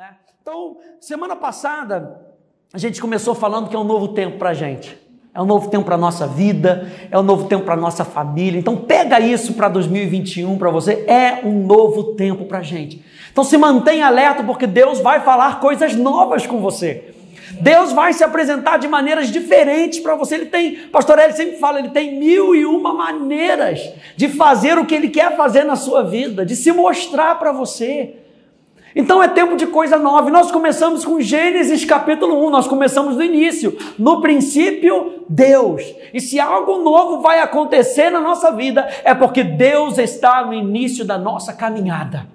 Né? Então, semana passada, a gente começou falando que é um novo tempo para a gente. É um novo tempo para nossa vida, é um novo tempo para nossa família. Então, pega isso para 2021 para você. É um novo tempo para a gente. Então, se mantenha alerta, porque Deus vai falar coisas novas com você. Deus vai se apresentar de maneiras diferentes para você. Ele tem, pastor Eli sempre fala, ele tem mil e uma maneiras de fazer o que ele quer fazer na sua vida, de se mostrar para você. Então é tempo de coisa nova. Nós começamos com Gênesis capítulo 1, nós começamos no início. No princípio, Deus. E se algo novo vai acontecer na nossa vida, é porque Deus está no início da nossa caminhada.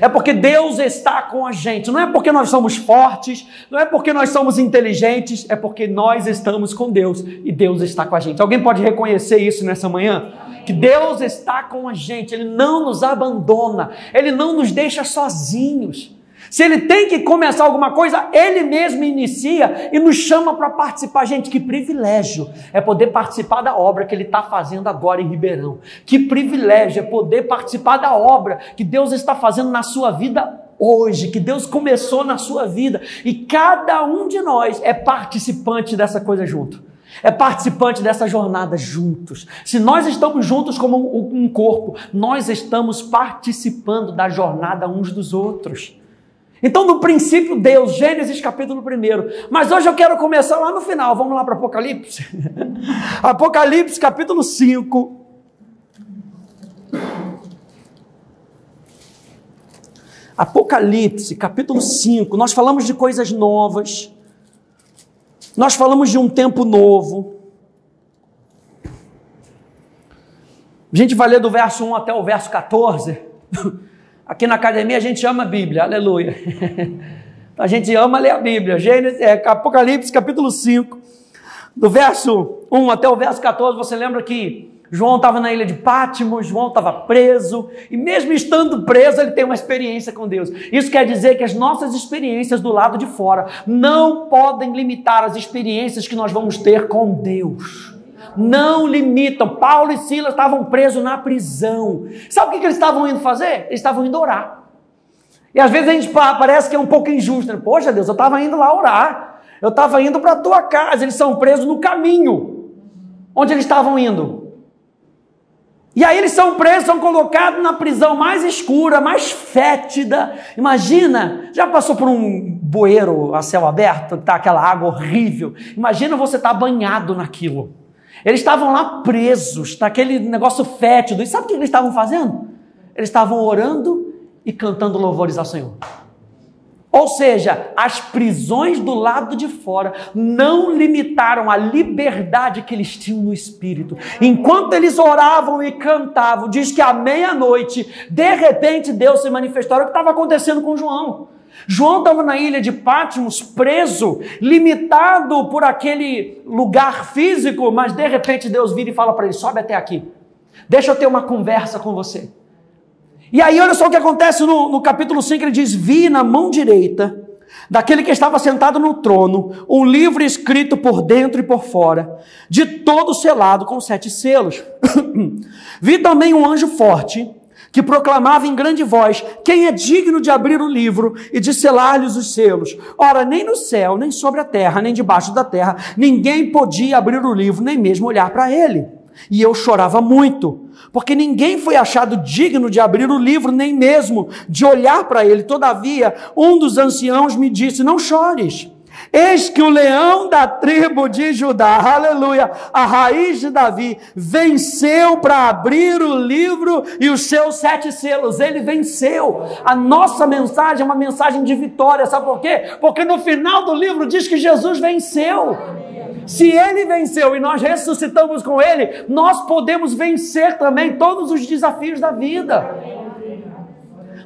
É porque Deus está com a gente. Não é porque nós somos fortes, não é porque nós somos inteligentes, é porque nós estamos com Deus e Deus está com a gente. Alguém pode reconhecer isso nessa manhã? Que Deus está com a gente, Ele não nos abandona, Ele não nos deixa sozinhos. Se ele tem que começar alguma coisa, ele mesmo inicia e nos chama para participar. Gente, que privilégio é poder participar da obra que ele está fazendo agora em Ribeirão. Que privilégio é poder participar da obra que Deus está fazendo na sua vida hoje, que Deus começou na sua vida. E cada um de nós é participante dessa coisa junto é participante dessa jornada juntos. Se nós estamos juntos como um corpo, nós estamos participando da jornada uns dos outros. Então, no princípio, Deus, Gênesis capítulo 1. Mas hoje eu quero começar lá no final. Vamos lá para Apocalipse? Apocalipse capítulo 5. Apocalipse capítulo 5. Nós falamos de coisas novas. Nós falamos de um tempo novo. A gente vai ler do verso 1 até o verso 14. Aqui na academia a gente ama a Bíblia, aleluia. A gente ama ler a Bíblia. Gênesis, é, Apocalipse capítulo 5, do verso 1 até o verso 14, você lembra que João estava na ilha de Pátimos, João estava preso, e mesmo estando preso, ele tem uma experiência com Deus. Isso quer dizer que as nossas experiências do lado de fora não podem limitar as experiências que nós vamos ter com Deus não limitam. Paulo e Silas estavam presos na prisão. Sabe o que, eles estavam indo fazer? Eles estavam indo orar. E às vezes a gente parece que é um pouco injusto. Né? Poxa Deus, eu estava indo lá orar. Eu estava indo para a tua casa. Eles são presos no caminho. Onde eles estavam indo? E aí eles são presos, são colocados na prisão mais escura, mais fétida. Imagina, já passou por um bueiro a céu aberto, tá aquela água horrível. Imagina você estar tá banhado naquilo. Eles estavam lá presos, naquele negócio fétido. E sabe o que eles estavam fazendo? Eles estavam orando e cantando louvores ao Senhor. Ou seja, as prisões do lado de fora não limitaram a liberdade que eles tinham no espírito. Enquanto eles oravam e cantavam, diz que à meia-noite, de repente Deus se manifestou. Era o que estava acontecendo com João. João estava na ilha de Patmos, preso, limitado por aquele lugar físico, mas de repente Deus vira e fala para ele: sobe até aqui, deixa eu ter uma conversa com você. E aí, olha só o que acontece no, no capítulo 5: ele diz: Vi na mão direita daquele que estava sentado no trono, um livro escrito por dentro e por fora, de todo selado com sete selos. Vi também um anjo forte que proclamava em grande voz: Quem é digno de abrir o livro e de selar-lhes os selos? Ora, nem no céu, nem sobre a terra, nem debaixo da terra, ninguém podia abrir o livro, nem mesmo olhar para ele. E eu chorava muito, porque ninguém foi achado digno de abrir o livro, nem mesmo de olhar para ele. Todavia, um dos anciãos me disse: Não chores. Eis que o leão da tribo de Judá, aleluia, a raiz de Davi, venceu para abrir o livro e os seus sete selos. Ele venceu. A nossa mensagem é uma mensagem de vitória, sabe por quê? Porque no final do livro diz que Jesus venceu. Se ele venceu e nós ressuscitamos com ele, nós podemos vencer também todos os desafios da vida.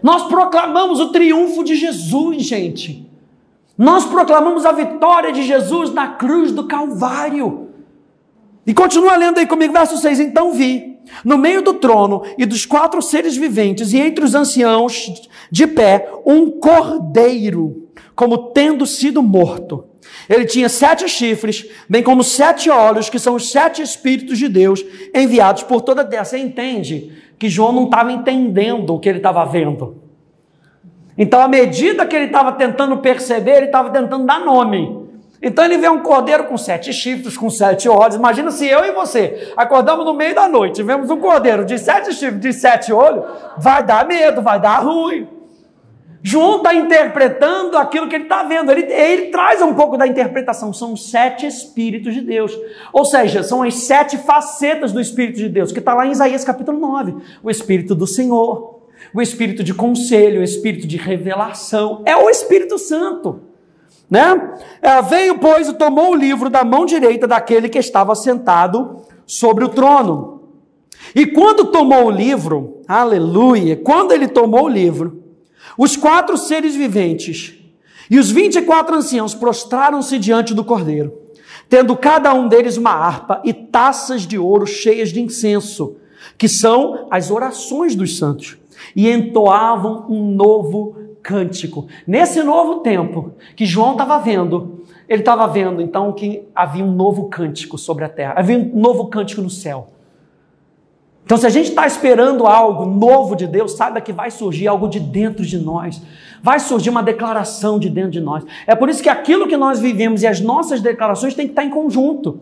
Nós proclamamos o triunfo de Jesus, gente. Nós proclamamos a vitória de Jesus na cruz do Calvário. E continua lendo aí comigo, verso 6. Então vi, no meio do trono e dos quatro seres viventes, e entre os anciãos de pé, um cordeiro, como tendo sido morto. Ele tinha sete chifres, bem como sete olhos, que são os sete Espíritos de Deus enviados por toda a terra. Você entende que João não estava entendendo o que ele estava vendo. Então, à medida que ele estava tentando perceber, ele estava tentando dar nome. Então ele vê um cordeiro com sete chifres, com sete olhos. Imagina se eu e você acordamos no meio da noite, vemos um cordeiro de sete chifres, de sete olhos, vai dar medo, vai dar ruim. João está interpretando aquilo que ele está vendo. Ele, ele traz um pouco da interpretação. São sete Espíritos de Deus. Ou seja, são as sete facetas do Espírito de Deus, que está lá em Isaías capítulo 9. O Espírito do Senhor, o Espírito de conselho, o Espírito de revelação. É o Espírito Santo. Né? É, veio, pois, e tomou o livro da mão direita daquele que estava sentado sobre o trono. E quando tomou o livro, aleluia, quando ele tomou o livro, os quatro seres viventes e os vinte e quatro anciãos prostraram-se diante do cordeiro, tendo cada um deles uma harpa e taças de ouro cheias de incenso, que são as orações dos santos, e entoavam um novo cântico. Nesse novo tempo que João estava vendo, ele estava vendo então que havia um novo cântico sobre a terra, havia um novo cântico no céu. Então, se a gente está esperando algo novo de Deus, saiba que vai surgir algo de dentro de nós. Vai surgir uma declaração de dentro de nós. É por isso que aquilo que nós vivemos e as nossas declarações têm que estar em conjunto.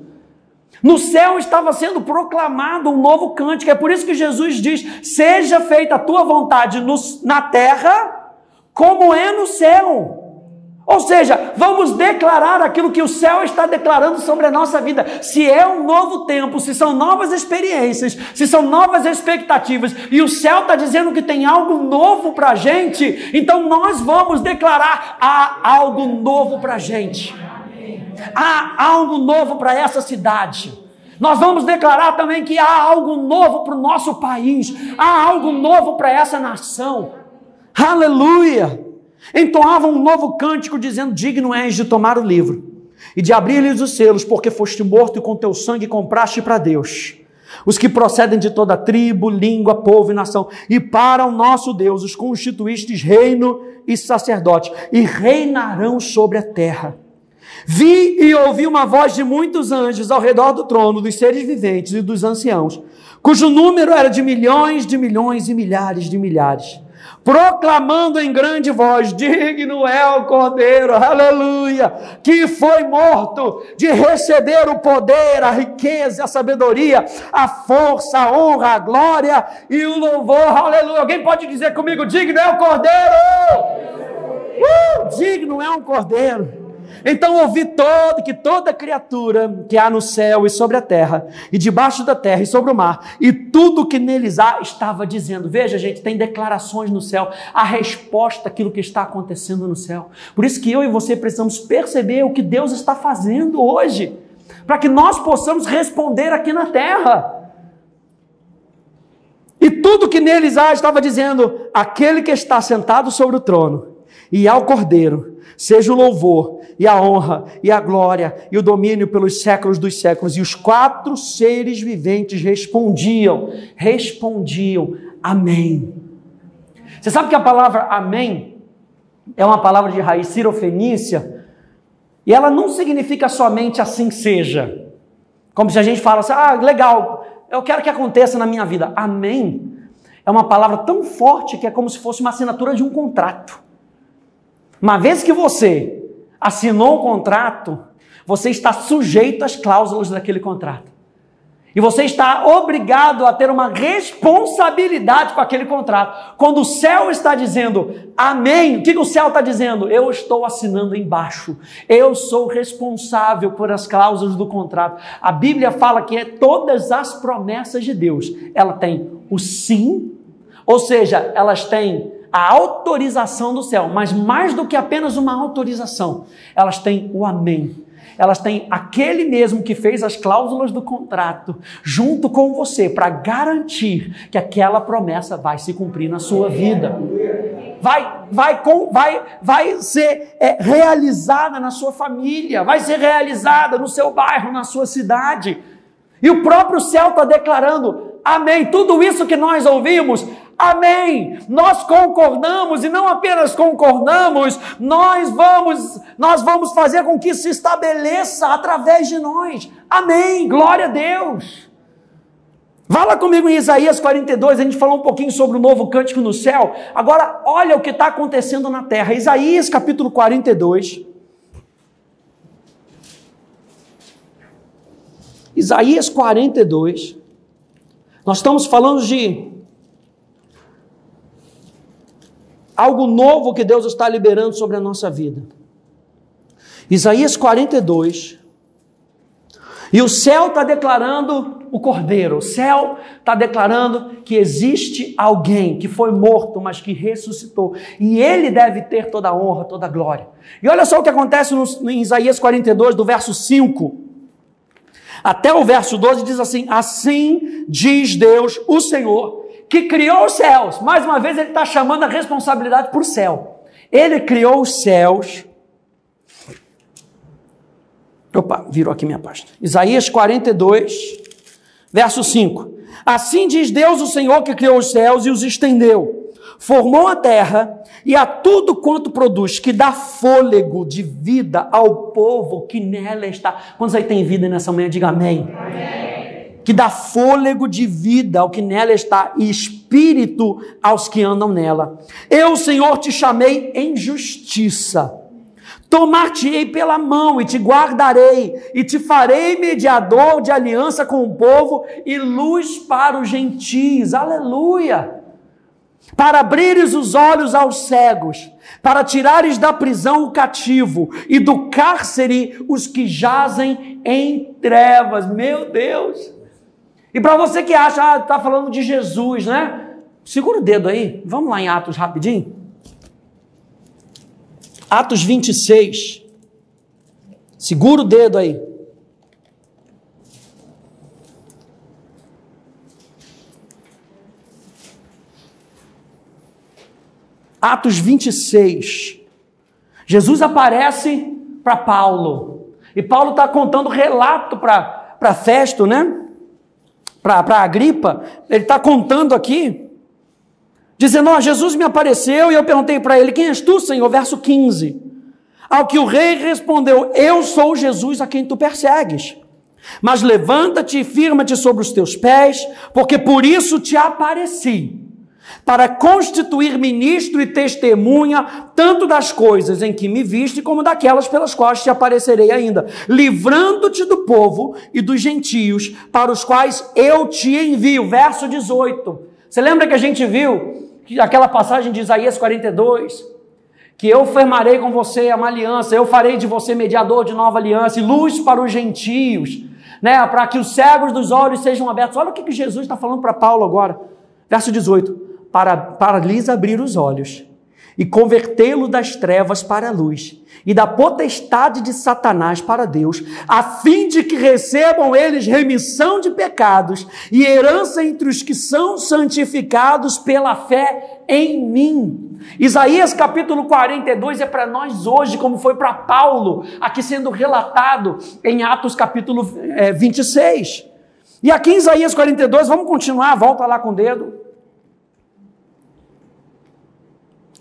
No céu estava sendo proclamado um novo cântico. É por isso que Jesus diz: Seja feita a tua vontade no, na terra, como é no céu. Ou seja, vamos declarar aquilo que o céu está declarando sobre a nossa vida. Se é um novo tempo, se são novas experiências, se são novas expectativas, e o céu está dizendo que tem algo novo para a gente, então nós vamos declarar: há algo novo para a gente. Há algo novo para essa cidade. Nós vamos declarar também que há algo novo para o nosso país, há algo novo para essa nação. Aleluia! entoavam um novo cântico, dizendo: Digno és de tomar o livro e de abrir-lhes os selos, porque foste morto e com teu sangue compraste para Deus. Os que procedem de toda tribo, língua, povo e nação, e para o nosso Deus os constituístes reino e sacerdote, e reinarão sobre a terra. Vi e ouvi uma voz de muitos anjos ao redor do trono, dos seres viventes e dos anciãos, cujo número era de milhões de milhões e milhares de milhares proclamando em grande voz: Digno é o Cordeiro, aleluia, que foi morto de receber o poder, a riqueza, a sabedoria, a força, a honra, a glória e o louvor, aleluia. Alguém pode dizer comigo: Digno é o Cordeiro? Uh, digno é um Cordeiro. Então ouvi todo, que toda criatura que há no céu e sobre a terra, e debaixo da terra e sobre o mar, e tudo que neles há, estava dizendo. Veja, gente, tem declarações no céu, a resposta àquilo que está acontecendo no céu. Por isso que eu e você precisamos perceber o que Deus está fazendo hoje, para que nós possamos responder aqui na terra. E tudo que neles há estava dizendo: aquele que está sentado sobre o trono e ao cordeiro Seja o louvor e a honra e a glória e o domínio pelos séculos dos séculos. E os quatro seres viventes respondiam, respondiam, Amém. Você sabe que a palavra Amém é uma palavra de raiz cirofenícia e ela não significa somente assim seja. Como se a gente fala assim, ah, legal, eu quero que aconteça na minha vida. Amém é uma palavra tão forte que é como se fosse uma assinatura de um contrato. Uma vez que você assinou um contrato, você está sujeito às cláusulas daquele contrato. E você está obrigado a ter uma responsabilidade com aquele contrato. Quando o céu está dizendo amém, o que o céu está dizendo? Eu estou assinando embaixo. Eu sou responsável por as cláusulas do contrato. A Bíblia fala que é todas as promessas de Deus. Ela tem o sim, ou seja, elas têm a autorização do céu, mas mais do que apenas uma autorização, elas têm o amém. Elas têm aquele mesmo que fez as cláusulas do contrato junto com você para garantir que aquela promessa vai se cumprir na sua vida. Vai, vai, com, vai, vai ser é, realizada na sua família, vai ser realizada no seu bairro, na sua cidade. E o próprio céu está declarando: Amém. Tudo isso que nós ouvimos, Amém. Nós concordamos e não apenas concordamos, nós vamos, nós vamos fazer com que isso se estabeleça através de nós. Amém. Glória a Deus. Vá lá comigo em Isaías 42, a gente falou um pouquinho sobre o novo cântico no céu. Agora, olha o que está acontecendo na terra. Isaías capítulo 42. Isaías 42. Nós estamos falando de algo novo que Deus está liberando sobre a nossa vida. Isaías 42. E o céu está declarando o cordeiro, o céu está declarando que existe alguém que foi morto, mas que ressuscitou. E ele deve ter toda a honra, toda a glória. E olha só o que acontece no, em Isaías 42, do verso 5 até o verso 12, diz assim: Assim diz Deus, o Senhor, que criou os céus. Mais uma vez, ele está chamando a responsabilidade o céu. Ele criou os céus Opa, virou aqui minha página. Isaías 42, verso 5. Assim diz Deus, o Senhor, que criou os céus e os estendeu, formou a terra e a tudo quanto produz, que dá fôlego de vida ao povo que nela está. Quantos aí tem vida nessa manhã? Diga amém. amém. Que dá fôlego de vida ao que nela está e espírito aos que andam nela. Eu, Senhor, te chamei em justiça Tomar-te-ei pela mão e te guardarei, e te farei mediador de aliança com o povo e luz para os gentios. Aleluia! Para abrires os olhos aos cegos, para tirares da prisão o cativo e do cárcere os que jazem em trevas. Meu Deus! E para você que acha, ah, está falando de Jesus, né? Segura o dedo aí, vamos lá em Atos rapidinho. Atos 26. Segura o dedo aí. Atos 26. Jesus aparece para Paulo. E Paulo está contando relato para Festo, né? Para Agripa. Ele está contando aqui dizendo: Ó, Jesus me apareceu e eu perguntei para ele: Quem és tu, Senhor? Verso 15. Ao que o rei respondeu: Eu sou Jesus a quem tu persegues. Mas levanta-te e firma-te sobre os teus pés, porque por isso te apareci, para constituir ministro e testemunha, tanto das coisas em que me viste, como daquelas pelas quais te aparecerei ainda, livrando-te do povo e dos gentios, para os quais eu te envio. Verso 18. Você lembra que a gente viu aquela passagem de Isaías 42, que eu firmarei com você uma aliança, eu farei de você mediador de nova aliança e luz para os gentios, né, para que os cegos dos olhos sejam abertos. Olha o que, Jesus está falando para Paulo agora, verso 18: para, para lhes abrir os olhos e convertê-lo das trevas para a luz e da potestade de Satanás para Deus, a fim de que recebam eles remissão de pecados e herança entre os que são santificados pela fé em mim. Isaías capítulo 42 é para nós hoje, como foi para Paulo, aqui sendo relatado em Atos capítulo é, 26. E aqui em Isaías 42, vamos continuar, volta lá com o dedo.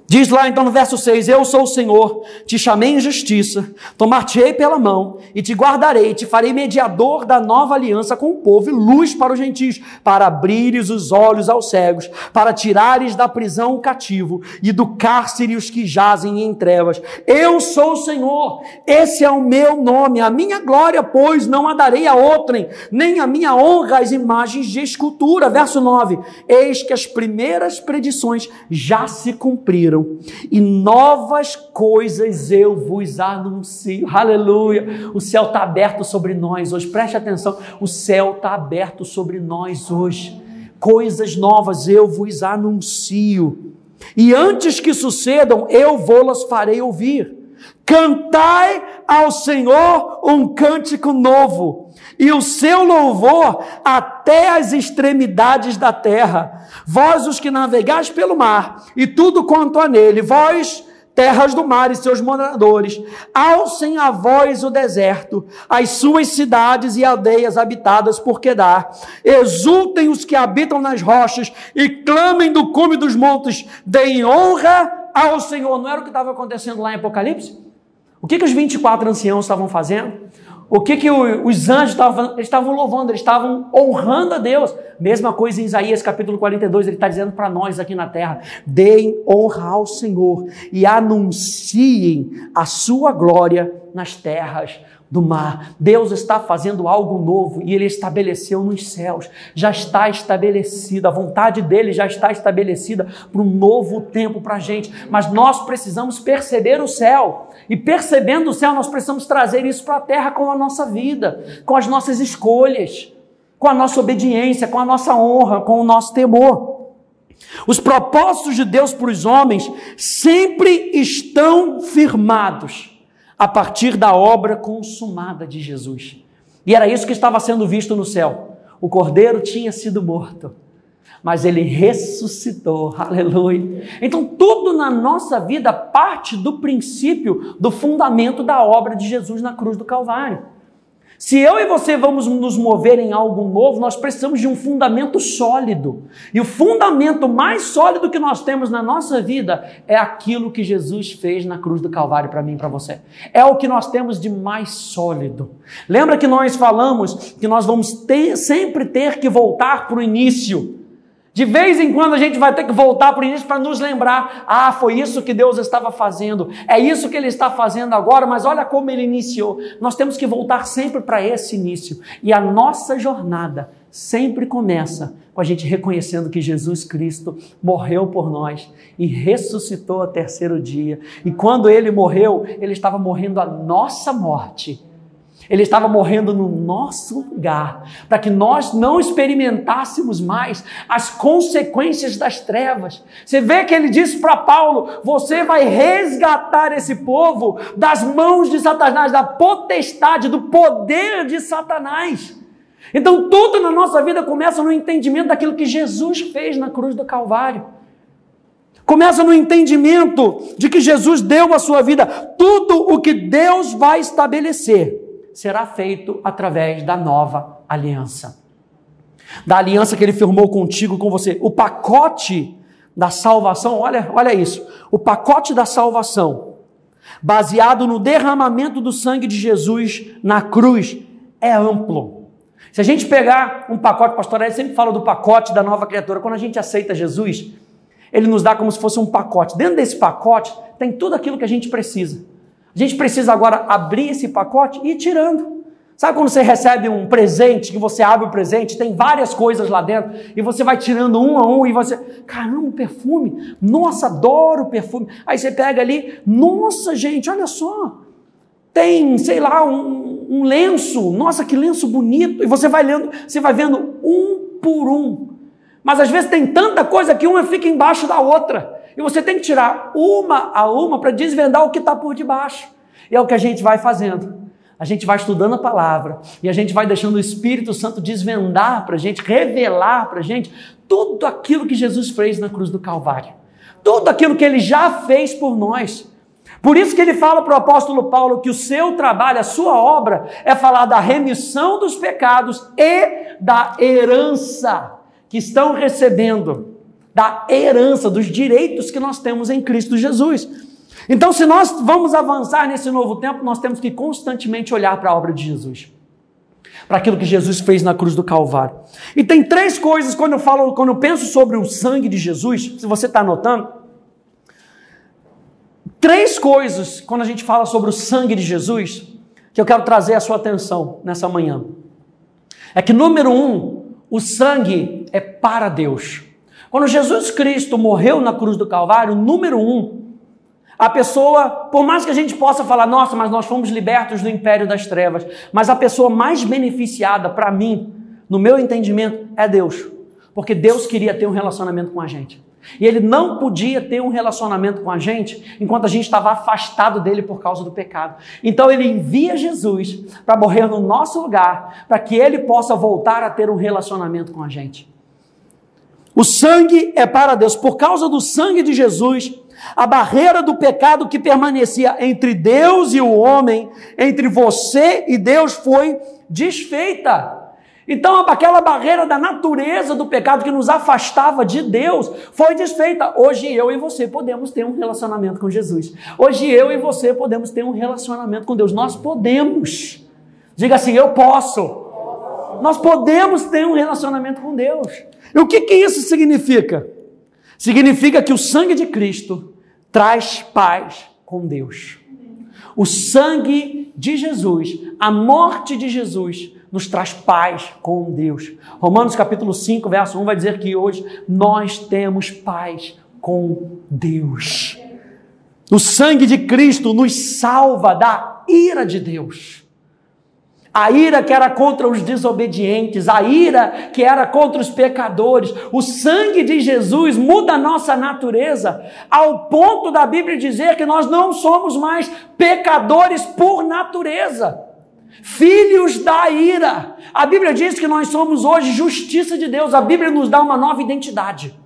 Diz lá então no verso 6: Eu sou o Senhor, te chamei em justiça, tomar-te-ei pela mão e te guardarei, te farei mediador da nova aliança com o povo e luz para os gentios, para abrires os olhos aos cegos, para tirares da prisão o cativo e do cárcere os que jazem em trevas. Eu sou o Senhor, esse é o meu nome, a minha glória, pois, não a darei a outrem, nem a minha honra às imagens de escultura. Verso 9: Eis que as primeiras predições já se cumpriram e novas coisas eu vos anuncio. Aleluia! O céu está aberto sobre nós hoje. Preste atenção, o céu está aberto sobre nós hoje. Coisas novas eu vos anuncio. E antes que sucedam, eu vou-las farei ouvir. Cantai ao Senhor um cântico novo, e o seu louvor até as extremidades da terra. Vós, os que navegais pelo mar, e tudo quanto há nele, vós, terras do mar e seus moradores, alcem a voz o deserto, as suas cidades e aldeias habitadas por Quedar. Exultem os que habitam nas rochas e clamem do cume dos montes, deem honra ao Senhor. Não era o que estava acontecendo lá em Apocalipse? O que, que os 24 anciãos estavam fazendo? O que, que os anjos estavam? Eles estavam louvando, eles estavam honrando a Deus. Mesma coisa em Isaías capítulo 42, ele está dizendo para nós aqui na terra: deem honra ao Senhor e anunciem a sua glória nas terras do mar. Deus está fazendo algo novo e ele estabeleceu nos céus. Já está estabelecida, a vontade dele já está estabelecida para um novo tempo para a gente. Mas nós precisamos perceber o céu. E percebendo o céu, nós precisamos trazer isso para a terra com a nossa vida, com as nossas escolhas, com a nossa obediência, com a nossa honra, com o nosso temor. Os propósitos de Deus para os homens sempre estão firmados a partir da obra consumada de Jesus. E era isso que estava sendo visto no céu. O cordeiro tinha sido morto, mas ele ressuscitou. Aleluia. Então, tudo na nossa vida parte do princípio, do fundamento da obra de Jesus na cruz do Calvário. Se eu e você vamos nos mover em algo novo, nós precisamos de um fundamento sólido. E o fundamento mais sólido que nós temos na nossa vida é aquilo que Jesus fez na cruz do Calvário para mim e para você. É o que nós temos de mais sólido. Lembra que nós falamos que nós vamos ter, sempre ter que voltar para o início. De vez em quando a gente vai ter que voltar para o início para nos lembrar: ah, foi isso que Deus estava fazendo, é isso que Ele está fazendo agora, mas olha como Ele iniciou. Nós temos que voltar sempre para esse início. E a nossa jornada sempre começa com a gente reconhecendo que Jesus Cristo morreu por nós e ressuscitou ao terceiro dia. E quando Ele morreu, Ele estava morrendo a nossa morte ele estava morrendo no nosso lugar, para que nós não experimentássemos mais as consequências das trevas. Você vê que ele disse para Paulo: Você vai resgatar esse povo das mãos de Satanás, da potestade, do poder de Satanás. Então, tudo na nossa vida começa no entendimento daquilo que Jesus fez na cruz do Calvário. Começa no entendimento de que Jesus deu a sua vida, tudo o que Deus vai estabelecer será feito através da nova aliança. Da aliança que ele firmou contigo, com você. O pacote da salvação, olha, olha isso. O pacote da salvação, baseado no derramamento do sangue de Jesus na cruz, é amplo. Se a gente pegar um pacote, pastor, ele sempre fala do pacote da nova criatura. Quando a gente aceita Jesus, ele nos dá como se fosse um pacote. Dentro desse pacote tem tudo aquilo que a gente precisa. A gente precisa agora abrir esse pacote e ir tirando. Sabe quando você recebe um presente, que você abre o presente, tem várias coisas lá dentro, e você vai tirando um a um, e você, caramba, perfume, nossa, adoro perfume. Aí você pega ali, nossa, gente, olha só, tem, sei lá, um, um lenço, nossa, que lenço bonito, e você vai lendo, você vai vendo um por um. Mas às vezes tem tanta coisa que uma fica embaixo da outra. E você tem que tirar uma a uma para desvendar o que está por debaixo. E é o que a gente vai fazendo. A gente vai estudando a palavra e a gente vai deixando o Espírito Santo desvendar para a gente, revelar para a gente tudo aquilo que Jesus fez na cruz do Calvário. Tudo aquilo que ele já fez por nós. Por isso que ele fala para o apóstolo Paulo que o seu trabalho, a sua obra, é falar da remissão dos pecados e da herança que estão recebendo da herança, dos direitos que nós temos em Cristo Jesus. Então, se nós vamos avançar nesse novo tempo, nós temos que constantemente olhar para a obra de Jesus. Para aquilo que Jesus fez na cruz do Calvário. E tem três coisas quando eu falo, quando eu penso sobre o sangue de Jesus, se você está anotando, três coisas quando a gente fala sobre o sangue de Jesus, que eu quero trazer a sua atenção nessa manhã. É que número um, o sangue é para Deus. Quando Jesus Cristo morreu na cruz do Calvário, número um, a pessoa, por mais que a gente possa falar, nossa, mas nós fomos libertos do império das trevas, mas a pessoa mais beneficiada para mim, no meu entendimento, é Deus. Porque Deus queria ter um relacionamento com a gente. E ele não podia ter um relacionamento com a gente enquanto a gente estava afastado dele por causa do pecado. Então ele envia Jesus para morrer no nosso lugar, para que ele possa voltar a ter um relacionamento com a gente. O sangue é para Deus. Por causa do sangue de Jesus, a barreira do pecado que permanecia entre Deus e o homem, entre você e Deus, foi desfeita. Então, aquela barreira da natureza do pecado que nos afastava de Deus foi desfeita. Hoje eu e você podemos ter um relacionamento com Jesus. Hoje eu e você podemos ter um relacionamento com Deus. Nós podemos. Diga assim: Eu posso. Nós podemos ter um relacionamento com Deus. E o que, que isso significa? Significa que o sangue de Cristo traz paz com Deus. O sangue de Jesus, a morte de Jesus, nos traz paz com Deus. Romanos capítulo 5, verso 1 vai dizer que hoje nós temos paz com Deus. O sangue de Cristo nos salva da ira de Deus a ira que era contra os desobedientes, a ira que era contra os pecadores. O sangue de Jesus muda a nossa natureza, ao ponto da Bíblia dizer que nós não somos mais pecadores por natureza. Filhos da ira. A Bíblia diz que nós somos hoje justiça de Deus. A Bíblia nos dá uma nova identidade.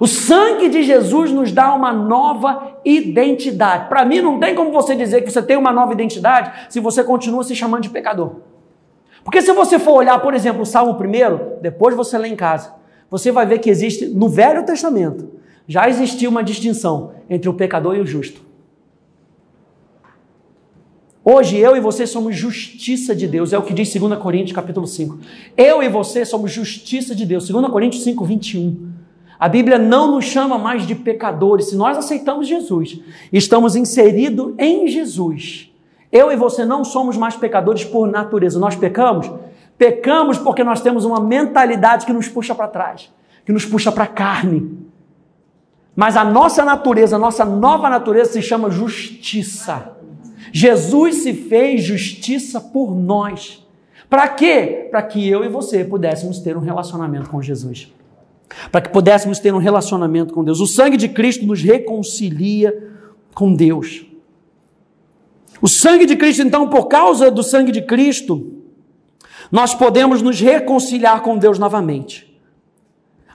O sangue de Jesus nos dá uma nova identidade. Para mim, não tem como você dizer que você tem uma nova identidade se você continua se chamando de pecador. Porque se você for olhar, por exemplo, o Salmo 1, depois você lê em casa, você vai ver que existe, no Velho Testamento, já existia uma distinção entre o pecador e o justo. Hoje eu e você somos justiça de Deus, é o que diz 2 Coríntios capítulo 5. Eu e você somos justiça de Deus, 2 Coríntios 5, 21. A Bíblia não nos chama mais de pecadores. Se nós aceitamos Jesus, estamos inseridos em Jesus. Eu e você não somos mais pecadores por natureza. Nós pecamos? Pecamos porque nós temos uma mentalidade que nos puxa para trás, que nos puxa para a carne. Mas a nossa natureza, a nossa nova natureza se chama justiça. Jesus se fez justiça por nós. Para quê? Para que eu e você pudéssemos ter um relacionamento com Jesus para que pudéssemos ter um relacionamento com Deus. O sangue de Cristo nos reconcilia com Deus. O sangue de Cristo, então, por causa do sangue de Cristo, nós podemos nos reconciliar com Deus novamente.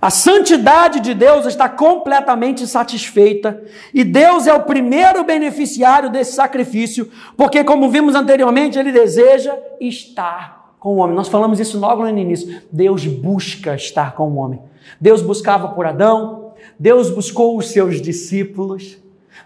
A santidade de Deus está completamente satisfeita e Deus é o primeiro beneficiário desse sacrifício, porque, como vimos anteriormente, Ele deseja estar com o homem. Nós falamos isso logo no início. Deus busca estar com o homem. Deus buscava por Adão, Deus buscou os seus discípulos,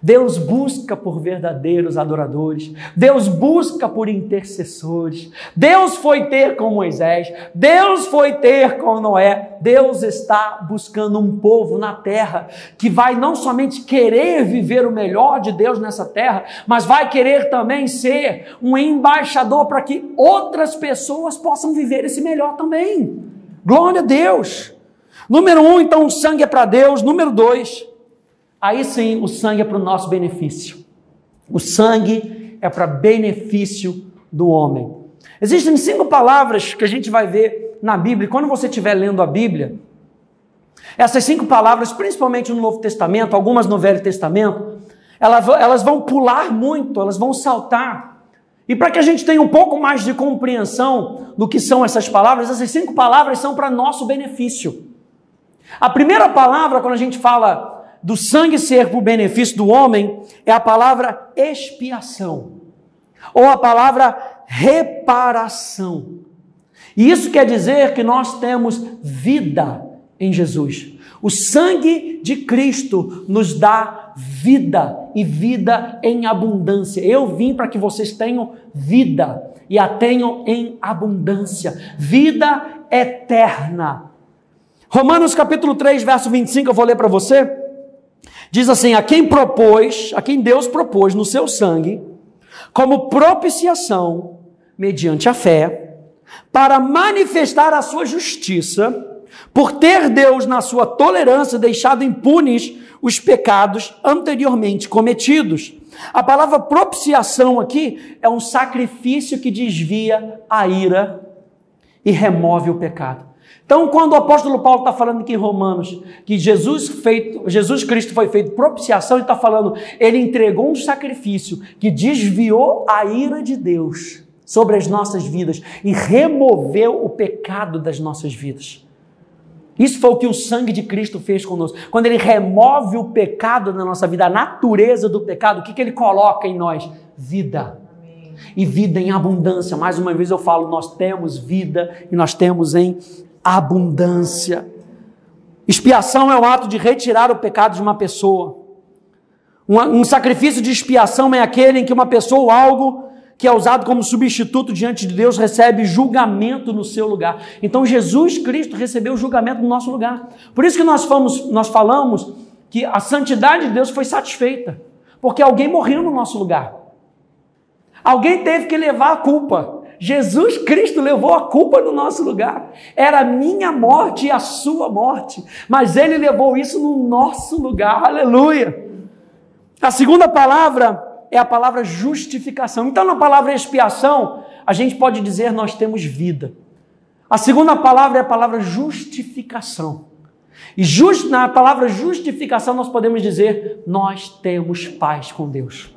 Deus busca por verdadeiros adoradores, Deus busca por intercessores, Deus foi ter com Moisés, Deus foi ter com Noé, Deus está buscando um povo na terra que vai não somente querer viver o melhor de Deus nessa terra, mas vai querer também ser um embaixador para que outras pessoas possam viver esse melhor também. Glória a Deus! Número um, então o sangue é para Deus. Número dois, aí sim o sangue é para o nosso benefício. O sangue é para benefício do homem. Existem cinco palavras que a gente vai ver na Bíblia. Quando você estiver lendo a Bíblia, essas cinco palavras, principalmente no Novo Testamento, algumas no Velho Testamento, elas, vão pular muito, elas vão saltar. E para que a gente tenha um pouco mais de compreensão do que são essas palavras, essas cinco palavras são para nosso benefício. A primeira palavra, quando a gente fala do sangue ser para o benefício do homem, é a palavra expiação, ou a palavra reparação. E isso quer dizer que nós temos vida em Jesus. O sangue de Cristo nos dá vida e vida em abundância. Eu vim para que vocês tenham vida e a tenham em abundância, vida eterna. Romanos capítulo 3, verso 25, eu vou ler para você. Diz assim: A quem propôs, a quem Deus propôs no seu sangue, como propiciação, mediante a fé, para manifestar a sua justiça, por ter Deus, na sua tolerância, deixado impunes os pecados anteriormente cometidos. A palavra propiciação aqui é um sacrifício que desvia a ira e remove o pecado. Então, quando o apóstolo Paulo está falando aqui em Romanos que Jesus, feito, Jesus Cristo foi feito propiciação, ele está falando, ele entregou um sacrifício que desviou a ira de Deus sobre as nossas vidas e removeu o pecado das nossas vidas. Isso foi o que o sangue de Cristo fez conosco. Quando ele remove o pecado da nossa vida, a natureza do pecado, o que, que ele coloca em nós? Vida. E vida em abundância. Mais uma vez eu falo, nós temos vida e nós temos em abundância. Expiação é o ato de retirar o pecado de uma pessoa. Um, um sacrifício de expiação é aquele em que uma pessoa ou algo que é usado como substituto diante de Deus, recebe julgamento no seu lugar. Então Jesus Cristo recebeu julgamento no nosso lugar. Por isso que nós, fomos, nós falamos que a santidade de Deus foi satisfeita, porque alguém morreu no nosso lugar. Alguém teve que levar a culpa. Jesus Cristo levou a culpa no nosso lugar. Era a minha morte e a sua morte, mas ele levou isso no nosso lugar. Aleluia. A segunda palavra é a palavra justificação. Então, na palavra expiação, a gente pode dizer nós temos vida. A segunda palavra é a palavra justificação. E just, na palavra justificação nós podemos dizer nós temos paz com Deus.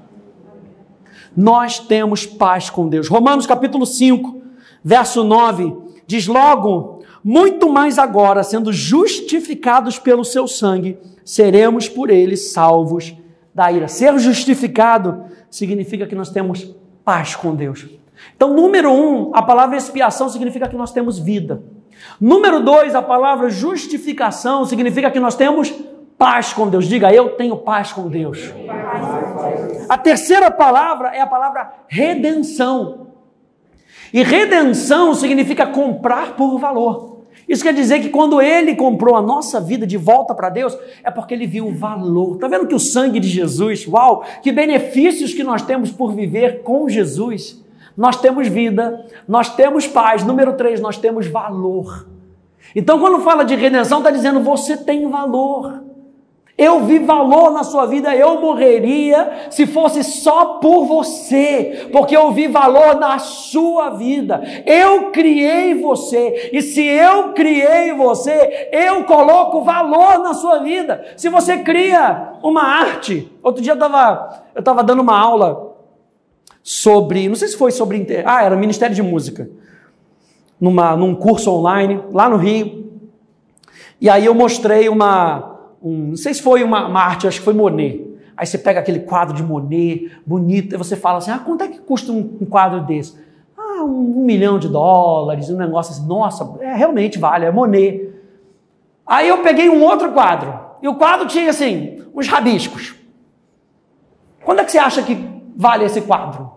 Nós temos paz com Deus. Romanos capítulo 5, verso 9, diz logo: muito mais agora, sendo justificados pelo seu sangue, seremos por ele salvos da ira. Ser justificado significa que nós temos paz com Deus. Então, número um, a palavra expiação significa que nós temos vida. Número dois, a palavra justificação significa que nós temos paz com Deus. Diga, eu tenho paz com Deus. A terceira palavra é a palavra redenção. E redenção significa comprar por valor. Isso quer dizer que quando ele comprou a nossa vida de volta para Deus, é porque ele viu o valor. Está vendo que o sangue de Jesus, uau, que benefícios que nós temos por viver com Jesus. Nós temos vida, nós temos paz. Número três, nós temos valor. Então, quando fala de redenção, está dizendo você tem valor. Eu vi valor na sua vida, eu morreria se fosse só por você, porque eu vi valor na sua vida. Eu criei você, e se eu criei você, eu coloco valor na sua vida. Se você cria uma arte, outro dia eu estava eu tava dando uma aula sobre, não sei se foi sobre, ah, era Ministério de Música, numa, num curso online, lá no Rio, e aí eu mostrei uma um, não sei se foi uma, uma arte, acho que foi Monet. Aí você pega aquele quadro de Monet, bonito, e você fala assim: ah, quanto é que custa um, um quadro desse? Ah, um, um, milhão de dólares, um negócio assim. Nossa, é, realmente vale, é Monet. Aí eu peguei um outro quadro, e o quadro tinha assim, uns rabiscos. Quando é que você acha que vale esse quadro?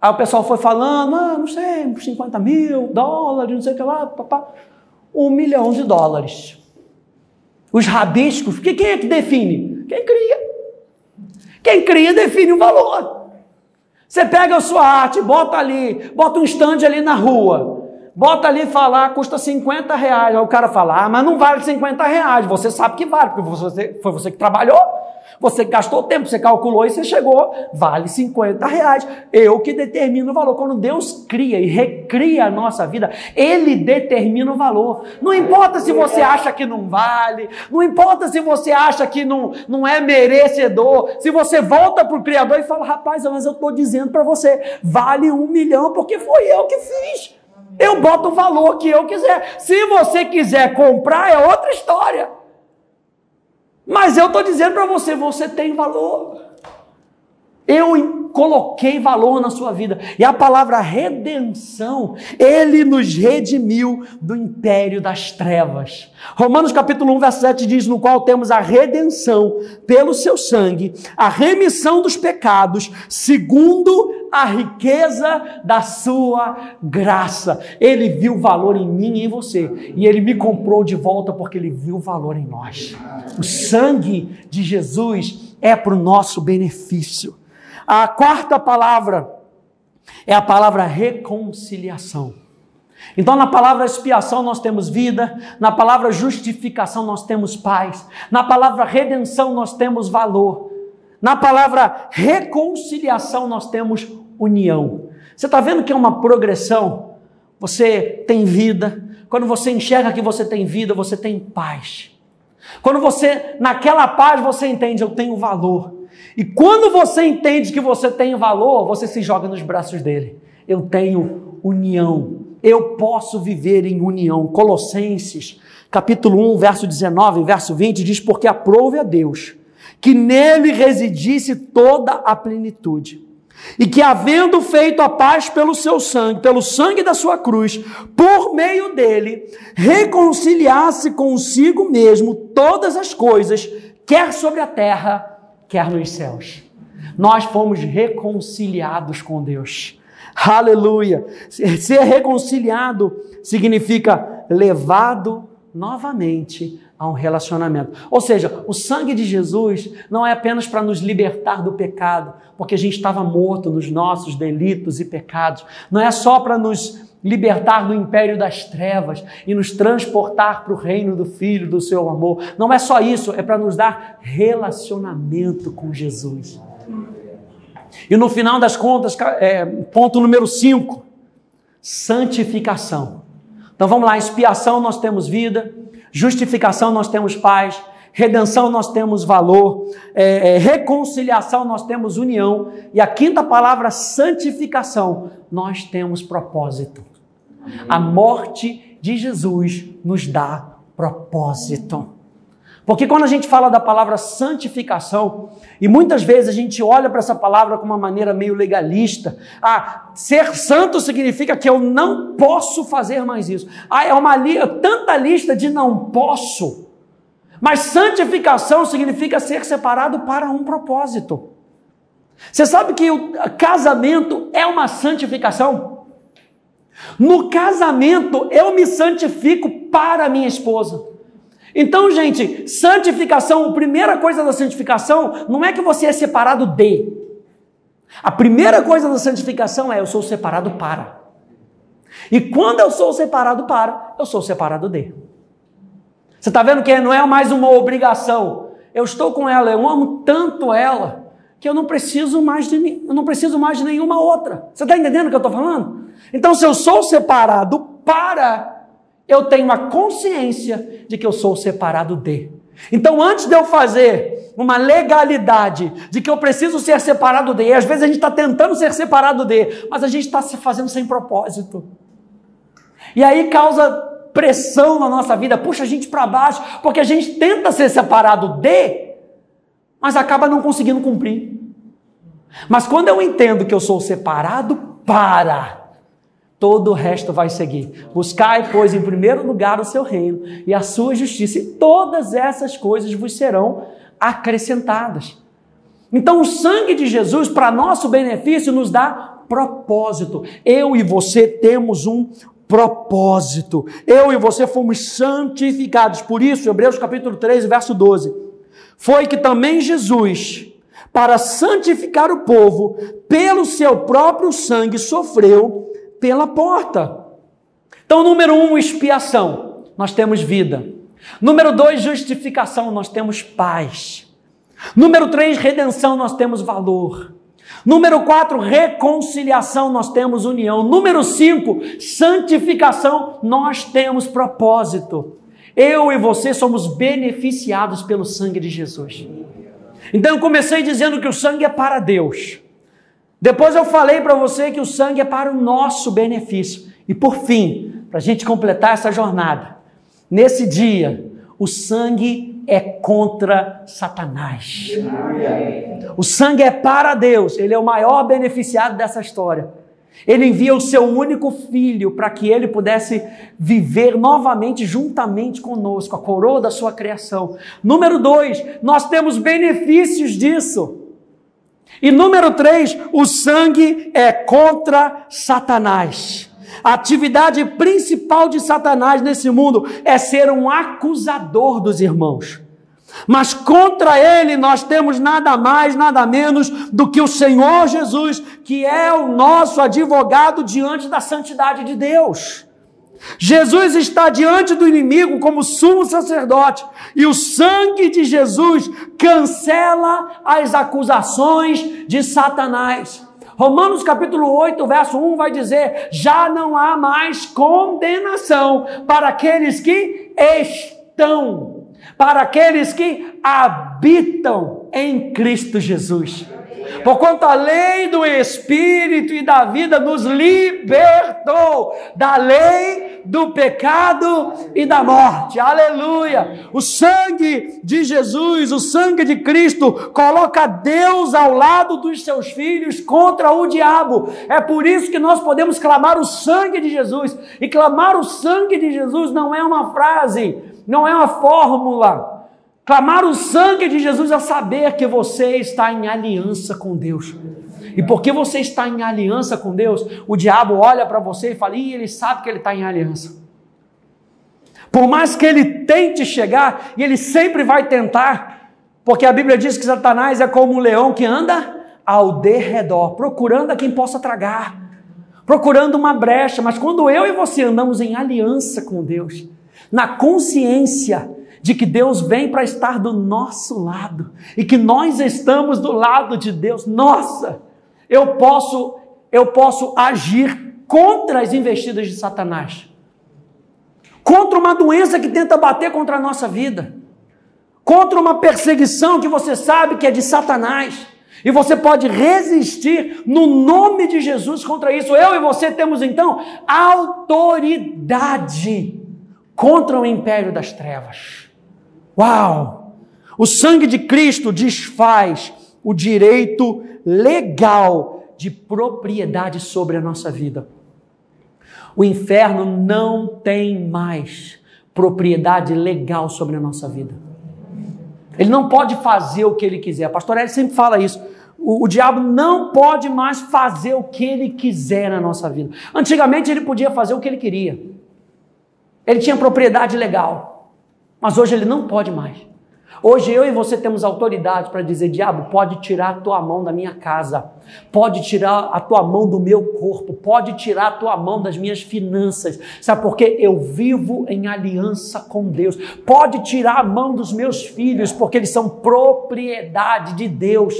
Aí o pessoal foi falando, ah, não sei, 50 mil dólares, não sei o que lá, papá. Um milhão de dólares. Os rabiscos, que quem é que define? Quem cria. Quem cria define o valor. Você pega a sua arte, bota ali, bota um stand ali na rua, bota ali fala, ah, custa 50 reais. Aí o cara fala, ah, mas não vale 50 reais. Você sabe que vale, porque você, foi você que trabalhou. Você gastou tempo, você calculou e você chegou, vale 50 reais. Eu que determino o valor. Quando Deus cria e recria a nossa vida, Ele determina o valor. Não importa se você acha que não vale, não importa se você acha que não, não é merecedor, se você volta para o Criador e fala, rapaz, mas eu estou dizendo para você, vale um milhão porque foi eu que fiz. Eu boto o valor que eu quiser. Se você quiser comprar, é outra história. Mas eu estou dizendo para você, você tem valor. Eu coloquei valor na sua vida. E a palavra redenção, ele nos redimiu do império das trevas. Romanos capítulo 1, verso 7 diz: No qual temos a redenção pelo seu sangue, a remissão dos pecados, segundo a riqueza da sua graça. Ele viu valor em mim e em você, e ele me comprou de volta porque ele viu valor em nós. O sangue de Jesus é para o nosso benefício. A quarta palavra é a palavra reconciliação. Então, na palavra expiação nós temos vida, na palavra justificação nós temos paz, na palavra redenção nós temos valor, na palavra reconciliação nós temos união. Você está vendo que é uma progressão? Você tem vida, quando você enxerga que você tem vida, você tem paz. Quando você, naquela paz, você entende, eu tenho valor. E quando você entende que você tem valor, você se joga nos braços dele. Eu tenho união. Eu posso viver em união. Colossenses, capítulo 1, verso 19, verso 20 diz: "Porque aprove a Deus que nele residisse toda a plenitude, e que havendo feito a paz pelo seu sangue, pelo sangue da sua cruz, por meio dele, reconciliasse consigo mesmo todas as coisas, quer sobre a terra, quer nos céus. Nós fomos reconciliados com Deus. Aleluia. Ser reconciliado significa levado novamente a um relacionamento. Ou seja, o sangue de Jesus não é apenas para nos libertar do pecado, porque a gente estava morto nos nossos delitos e pecados. Não é só para nos libertar do império das trevas e nos transportar para o reino do Filho, do seu amor. Não é só isso, é para nos dar relacionamento com Jesus. E no final das contas, é, ponto número 5, santificação. Então vamos lá, expiação nós temos vida, justificação nós temos paz, redenção nós temos valor, é, é, reconciliação nós temos união, e a quinta palavra, santificação, nós temos propósito. A morte de Jesus nos dá propósito. Porque quando a gente fala da palavra santificação, e muitas vezes a gente olha para essa palavra com uma maneira meio legalista, ah, ser santo significa que eu não posso fazer mais isso. Ah, é uma li tanta lista de não posso. Mas santificação significa ser separado para um propósito. Você sabe que o casamento é uma santificação? No casamento eu me santifico para minha esposa. Então, gente, santificação, a primeira coisa da santificação não é que você é separado de. A primeira coisa da santificação é eu sou separado para. E quando eu sou separado para, eu sou separado de. Você está vendo que não é mais uma obrigação. Eu estou com ela, eu amo tanto ela que eu não preciso mais de eu não preciso mais de nenhuma outra. Você está entendendo o que eu estou falando? Então, se eu sou separado para eu tenho uma consciência de que eu sou separado de. Então, antes de eu fazer uma legalidade de que eu preciso ser separado de, às vezes a gente está tentando ser separado de, mas a gente está se fazendo sem propósito. E aí causa pressão na nossa vida, puxa a gente para baixo, porque a gente tenta ser separado de, mas acaba não conseguindo cumprir. Mas quando eu entendo que eu sou separado para, todo o resto vai seguir. Buscai, pois, em primeiro lugar o seu reino e a sua justiça, e todas essas coisas vos serão acrescentadas. Então, o sangue de Jesus, para nosso benefício, nos dá propósito. Eu e você temos um propósito. Eu e você fomos santificados. Por isso, Hebreus capítulo 3, verso 12. Foi que também Jesus, para santificar o povo, pelo seu próprio sangue sofreu pela porta. Então, número um, expiação, nós temos vida. Número dois, justificação, nós temos paz. Número três, redenção, nós temos valor. Número quatro, reconciliação, nós temos união. Número cinco, santificação, nós temos propósito. Eu e você somos beneficiados pelo sangue de Jesus. Então eu comecei dizendo que o sangue é para Deus. Depois eu falei para você que o sangue é para o nosso benefício. E por fim, para a gente completar essa jornada, nesse dia, o sangue é contra Satanás. O sangue é para Deus, ele é o maior beneficiado dessa história. Ele envia o seu único filho para que ele pudesse viver novamente juntamente conosco, a coroa da sua criação. Número dois, nós temos benefícios disso. E número três, o sangue é contra Satanás. A atividade principal de Satanás nesse mundo é ser um acusador dos irmãos. Mas contra ele nós temos nada mais, nada menos do que o Senhor Jesus, que é o nosso advogado diante da santidade de Deus. Jesus está diante do inimigo como sumo sacerdote, e o sangue de Jesus cancela as acusações de Satanás. Romanos capítulo 8, verso 1 vai dizer: já não há mais condenação para aqueles que estão, para aqueles que habitam em Cristo Jesus. Porquanto a lei do Espírito e da vida nos libertou da lei do pecado e da morte. Aleluia! O sangue de Jesus, o sangue de Cristo, coloca Deus ao lado dos seus filhos contra o diabo. É por isso que nós podemos clamar o sangue de Jesus. E clamar o sangue de Jesus não é uma frase, não é uma fórmula Clamar o sangue de Jesus é saber que você está em aliança com Deus. E porque você está em aliança com Deus, o diabo olha para você e fala: Ih, ele sabe que ele está em aliança. Por mais que ele tente chegar, e ele sempre vai tentar, porque a Bíblia diz que Satanás é como um leão que anda ao derredor, procurando a quem possa tragar, procurando uma brecha. Mas quando eu e você andamos em aliança com Deus, na consciência de que Deus vem para estar do nosso lado e que nós estamos do lado de Deus, nossa, eu posso eu posso agir contra as investidas de Satanás. Contra uma doença que tenta bater contra a nossa vida. Contra uma perseguição que você sabe que é de Satanás. E você pode resistir no nome de Jesus contra isso. Eu e você temos então autoridade contra o império das trevas. Uau! O sangue de Cristo desfaz o direito legal de propriedade sobre a nossa vida. O inferno não tem mais propriedade legal sobre a nossa vida. Ele não pode fazer o que ele quiser. A pastora Eli sempre fala isso. O, o, diabo não pode mais fazer o que ele quiser na nossa vida. Antigamente ele podia fazer o que ele queria. Ele tinha propriedade legal. Mas hoje ele não pode mais. Hoje eu e você temos autoridade para dizer: diabo, pode tirar a tua mão da minha casa, pode tirar a tua mão do meu corpo, pode tirar a tua mão das minhas finanças. Sabe por quê? Eu vivo em aliança com Deus. Pode tirar a mão dos meus filhos, porque eles são propriedade de Deus.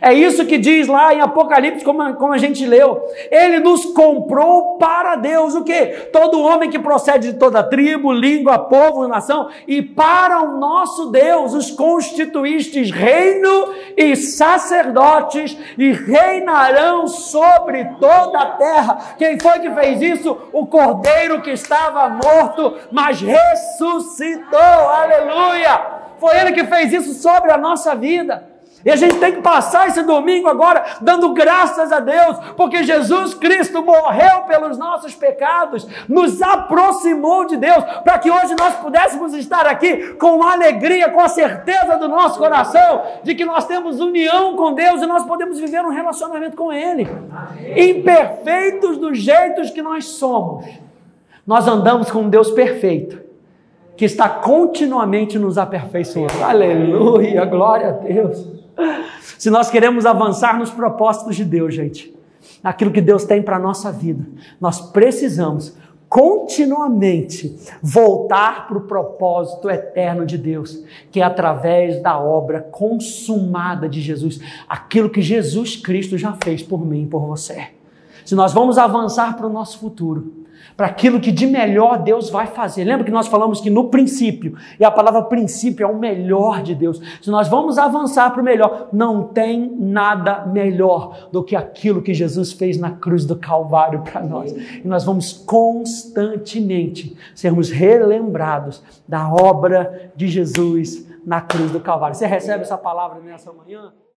É isso que diz lá em Apocalipse, como, como a gente leu. Ele nos comprou para Deus. O que? Todo homem que procede de toda tribo, língua, povo, nação, e para o nosso Deus os constituístes reino e sacerdotes, e reinarão sobre toda a terra. Quem foi que fez isso? O cordeiro que estava morto, mas ressuscitou. Aleluia! Foi ele que fez isso sobre a nossa vida. E a gente tem que passar esse domingo agora dando graças a Deus, porque Jesus Cristo morreu pelos nossos pecados, nos aproximou de Deus, para que hoje nós pudéssemos estar aqui com alegria, com a certeza do nosso coração de que nós temos união com Deus e nós podemos viver um relacionamento com Ele. Imperfeitos dos jeitos que nós somos, nós andamos com um Deus perfeito que está continuamente nos aperfeiçoando. Aleluia, glória a Deus. Se nós queremos avançar nos propósitos de Deus, gente, naquilo que Deus tem para a nossa vida, nós precisamos continuamente voltar para o propósito eterno de Deus, que é através da obra consumada de Jesus, aquilo que Jesus Cristo já fez por mim e por você. Se nós vamos avançar para o nosso futuro, para aquilo que de melhor Deus vai fazer. Lembra que nós falamos que no princípio, e a palavra princípio é o melhor de Deus. Se nós vamos avançar para o melhor, não tem nada melhor do que aquilo que Jesus fez na cruz do Calvário para nós. E nós vamos constantemente sermos relembrados da obra de Jesus na cruz do Calvário. Você recebe essa palavra nessa manhã?